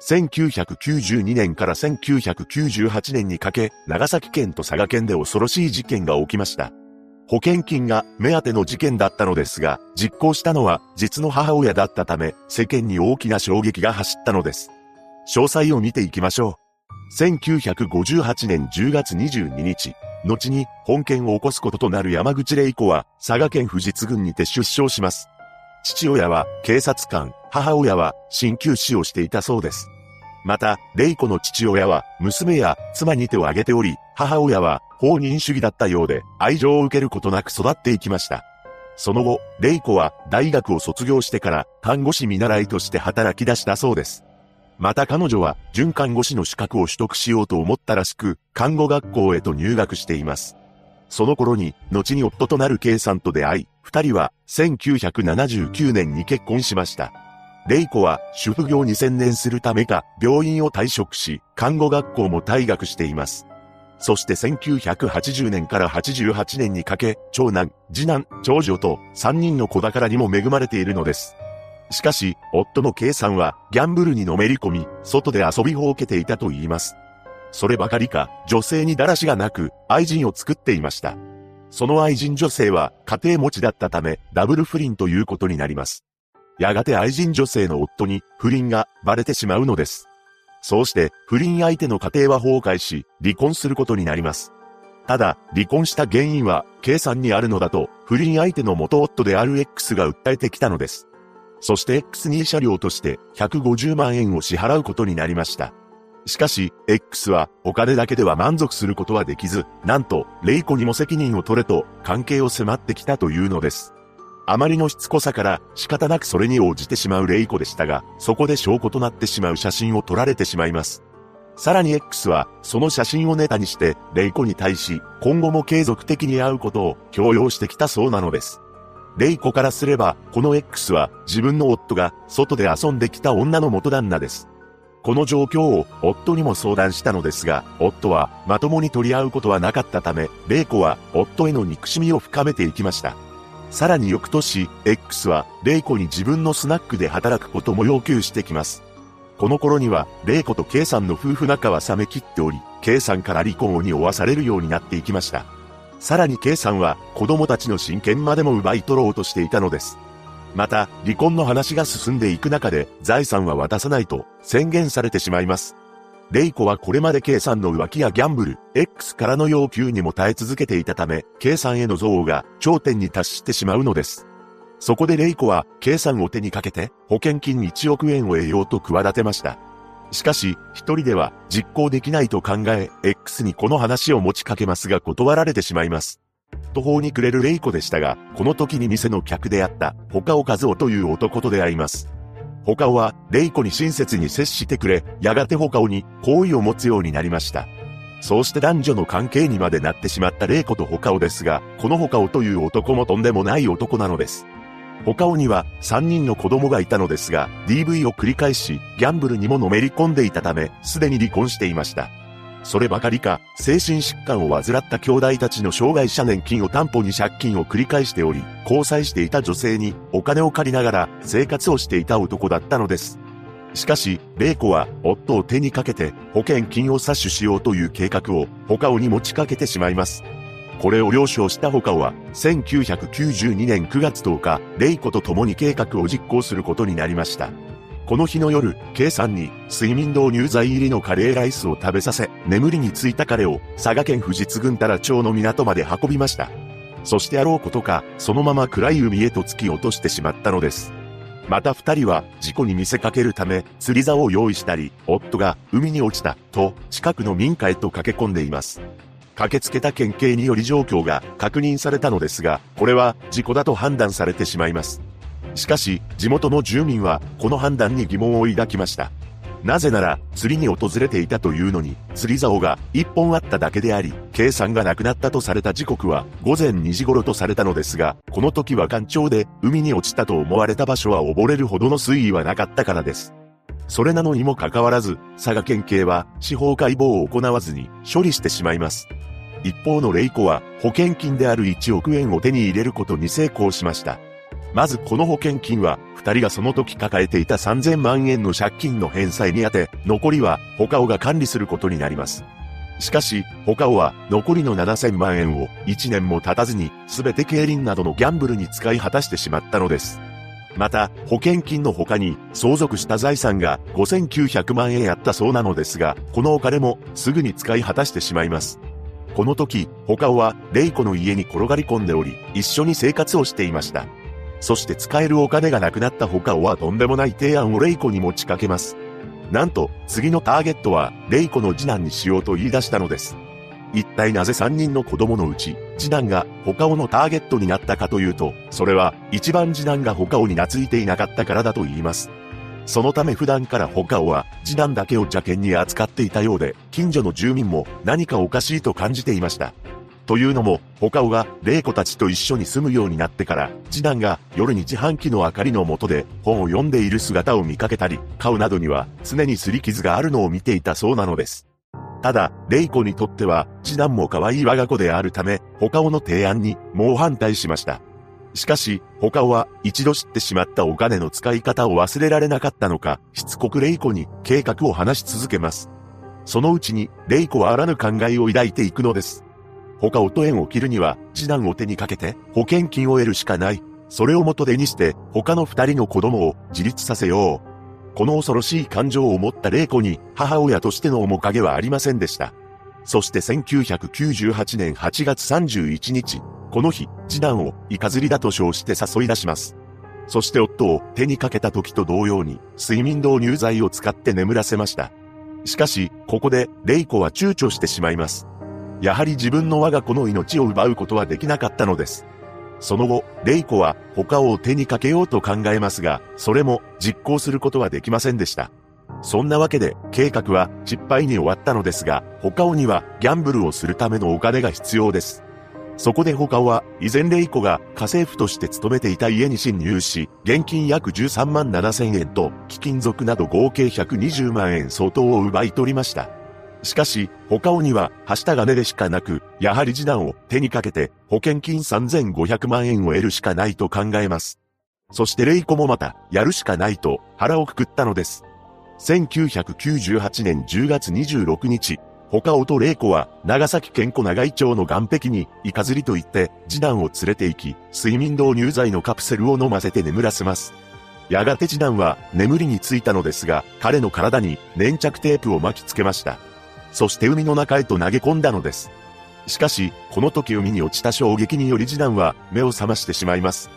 1992年から1998年にかけ、長崎県と佐賀県で恐ろしい事件が起きました。保険金が目当ての事件だったのですが、実行したのは実の母親だったため、世間に大きな衝撃が走ったのです。詳細を見ていきましょう。1958年10月22日、後に本件を起こすこととなる山口玲子は、佐賀県富士津郡にて出生します。父親は警察官、母親は鍼灸師をしていたそうです。また、レイコの父親は娘や妻に手を挙げており、母親は放任主義だったようで愛情を受けることなく育っていきました。その後、レイコは大学を卒業してから看護師見習いとして働き出したそうです。また彼女は準看護師の資格を取得しようと思ったらしく、看護学校へと入学しています。その頃に、後に夫となる K さんと出会い、二人は1979年に結婚しました。レイコは主婦業に専念するためか、病院を退職し、看護学校も退学しています。そして1980年から88年にかけ、長男、次男、長女と3人の子宝にも恵まれているのです。しかし、夫の K さんはギャンブルにのめり込み、外で遊びほうけていたと言います。そればかりか、女性にだらしがなく、愛人を作っていました。その愛人女性は家庭持ちだったため、ダブル不倫ということになります。やがて愛人女性の夫に不倫がバレてしまうのです。そうして不倫相手の家庭は崩壊し、離婚することになります。ただ、離婚した原因は、K さんにあるのだと、不倫相手の元夫である X が訴えてきたのです。そして X に車両として150万円を支払うことになりました。しかし、X はお金だけでは満足することはできず、なんと、レイコにも責任を取れと関係を迫ってきたというのです。あまりのしつこさから仕方なくそれに応じてしまうレイコでしたが、そこで証拠となってしまう写真を撮られてしまいます。さらに X は、その写真をネタにして、レイコに対し、今後も継続的に会うことを強要してきたそうなのです。レイコからすれば、この X は自分の夫が外で遊んできた女の元旦那です。この状況を夫にも相談したのですが、夫はまともに取り合うことはなかったため、玲子は夫への憎しみを深めていきました。さらに翌年、X は玲子に自分のスナックで働くことも要求してきます。この頃には、玲子と K さんの夫婦仲は冷め切っており、K さんから離婚を匂わされるようになっていきました。さらに K さんは子供たちの親権までも奪い取ろうとしていたのです。また、離婚の話が進んでいく中で、財産は渡さないと宣言されてしまいます。レイコはこれまで K さんの浮気やギャンブル、X からの要求にも耐え続けていたため、K さんへの憎悪が頂点に達してしまうのです。そこでレイコは K さんを手にかけて保険金1億円を得ようと企てました。しかし、一人では実行できないと考え、X にこの話を持ちかけますが断られてしまいます。途方に暮れるレイコでしたが、この時に店の客であった、他尾和夫という男と出会います。他尾は、レイコに親切に接してくれ、やがて他尾に好意を持つようになりました。そうして男女の関係にまでなってしまったレイコと他尾ですが、この他尾という男もとんでもない男なのです。他尾には3人の子供がいたのですが、DV を繰り返し、ギャンブルにものめり込んでいたため、すでに離婚していました。そればかりか、精神疾患を患った兄弟たちの障害者年金を担保に借金を繰り返しており、交際していた女性にお金を借りながら生活をしていた男だったのです。しかし、玲子は夫を手にかけて保険金を詐取しようという計画を他尾に持ちかけてしまいます。これを了承した他尾は、1992年9月10日、玲子と共に計画を実行することになりました。この日の夜、K さんに睡眠導入剤入りのカレーライスを食べさせ、眠りについた彼を佐賀県富士津郡太良町の港まで運びました。そしてあろうことか、そのまま暗い海へと突き落としてしまったのです。また二人は事故に見せかけるため釣り竿を用意したり、夫が海に落ちたと近くの民家へと駆け込んでいます。駆けつけた県警により状況が確認されたのですが、これは事故だと判断されてしまいます。しかし、地元の住民は、この判断に疑問を抱きました。なぜなら、釣りに訪れていたというのに、釣り竿が一本あっただけであり、計算がなくなったとされた時刻は午前2時頃とされたのですが、この時は干潮で海に落ちたと思われた場所は溺れるほどの水位はなかったからです。それなのにもかかわらず、佐賀県警は司法解剖を行わずに処理してしまいます。一方のレイコは保険金である1億円を手に入れることに成功しました。まずこの保険金は、二人がその時抱えていた3000万円の借金の返済に充て、残りは、ホカオが管理することになります。しかし、ホカオは残りの7000万円を1年も経たずに全て競輪などのギャンブルに使い果たしてしまったのです。また、保険金の他に相続した財産が5900万円あったそうなのですが、このお金もすぐに使い果たしてしまいます。この時、ホカオはレイコの家に転がり込んでおり、一緒に生活をしていました。そして使えるお金がなくなったホカオはとんでもない提案をレイコに持ちかけます。なんと、次のターゲットは、レイコの次男にしようと言い出したのです。一体なぜ3人の子供のうち、次男が他をのターゲットになったかというと、それは一番次男が他をに懐いていなかったからだと言います。そのため普段から他をは次男だけを邪険に扱っていたようで、近所の住民も何かおかしいと感じていました。というのも、他尾が玲子たちと一緒に住むようになってから、次男が夜に自販機の明かりの下で本を読んでいる姿を見かけたり、顔などには常に擦り傷があるのを見ていたそうなのです。ただ、玲子にとっては、次男も可愛い我が子であるため、他尾の提案に猛反対しました。しかし、他尾は一度知ってしまったお金の使い方を忘れられなかったのか、しつこく玲子に計画を話し続けます。そのうちに、玲子はあらぬ考えを抱いていくのです。他をと縁を切るには、次男を手にかけて、保険金を得るしかない。それを元手にして、他の二人の子供を自立させよう。この恐ろしい感情を持った玲子に、母親としての面影はありませんでした。そして1998年8月31日、この日、次男をイカ釣りだと称して誘い出します。そして夫を手にかけた時と同様に、睡眠導入剤を使って眠らせました。しかし、ここで、レイコは躊躇してしまいます。やはり自分の我が子の命を奪うことはできなかったのです。その後、レイコは他を手にかけようと考えますが、それも実行することはできませんでした。そんなわけで、計画は失敗に終わったのですが、他をにはギャンブルをするためのお金が必要です。そこで他は、以前レイコが家政婦として勤めていた家に侵入し、現金約13万7千円と貴金属など合計120万円相当を奪い取りました。しかし、他をには、はした金でしかなく、やはり次男を手にかけて、保険金3500万円を得るしかないと考えます。そしてレイコもまた、やるしかないと、腹をくくったのです。1998年10月26日、他尾と玲子は、長崎県小長井町の岸壁に、イカ釣りと言って、次男を連れて行き、睡眠導入剤のカプセルを飲ませて眠らせます。やがて次男は、眠りについたのですが、彼の体に、粘着テープを巻きつけました。そして海の中へと投げ込んだのです。しかし、この時海に落ちた衝撃により次男は目を覚ましてしまいます。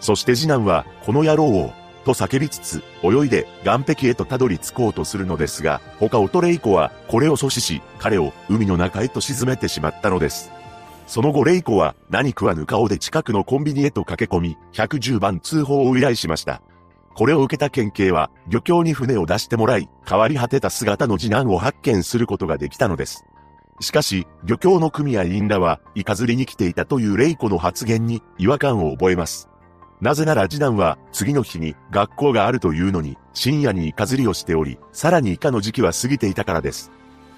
そして次男は、この野郎を、と叫びつつ、泳いで岸壁へとたどり着こうとするのですが、他オトレイコは、これを阻止し、彼を海の中へと沈めてしまったのです。その後レイコは何食わぬ顔で近くのコンビニへと駆け込み、110番通報を依頼しました。これを受けた県警は、漁協に船を出してもらい、変わり果てた姿の次男を発見することができたのです。しかし、漁協の組合員らは、イカ釣りに来ていたというレイコの発言に違和感を覚えます。なぜなら次男は、次の日に学校があるというのに、深夜にイカ釣りをしており、さらにイカの時期は過ぎていたからです。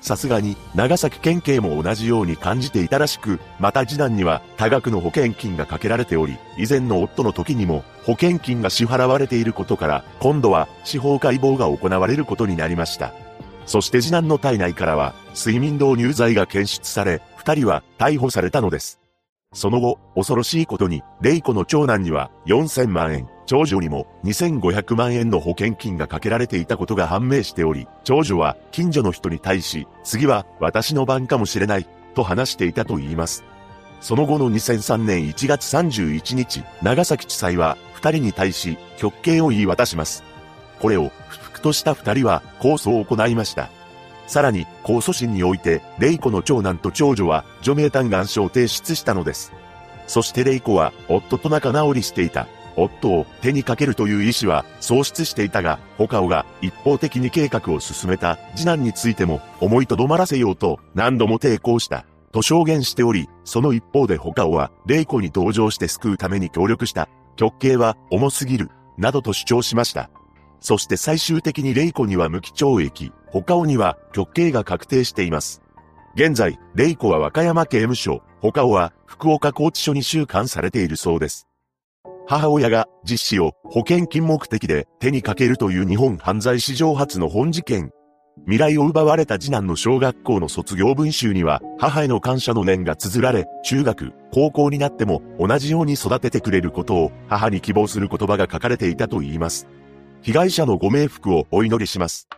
さすがに、長崎県警も同じように感じていたらしく、また次男には多額の保険金がかけられており、以前の夫の時にも保険金が支払われていることから、今度は司法解剖が行われることになりました。そして次男の体内からは、睡眠導入剤が検出され、二人は逮捕されたのです。その後、恐ろしいことに、レイコの長男には4000万円、長女にも2500万円の保険金がかけられていたことが判明しており、長女は近所の人に対し、次は私の番かもしれない、と話していたと言います。その後の2003年1月31日、長崎地裁は二人に対し極刑を言い渡します。これを不服とした二人は控訴を行いました。さらに、控訴審において、レイコの長男と長女は除名嘆願書を提出したのです。そしてレイコは、夫と仲直りしていた。夫を手にかけるという意思は喪失していたが、他をが一方的に計画を進めた次男についても思いとどまらせようと何度も抵抗した。と証言しており、その一方で他をは、霊子に登場して救うために協力した。極刑は重すぎる。などと主張しました。そして最終的に霊子には無期懲役、他をには極刑が確定しています。現在、霊子は和歌山刑務所、他をは福岡拘置所に収監されているそうです。母親が実子を保険金目的で手にかけるという日本犯罪史上初の本事件。未来を奪われた次男の小学校の卒業文集には、母への感謝の念が綴られ、中学、高校になっても同じように育ててくれることを母に希望する言葉が書かれていたと言います。被害者のご冥福をお祈りします。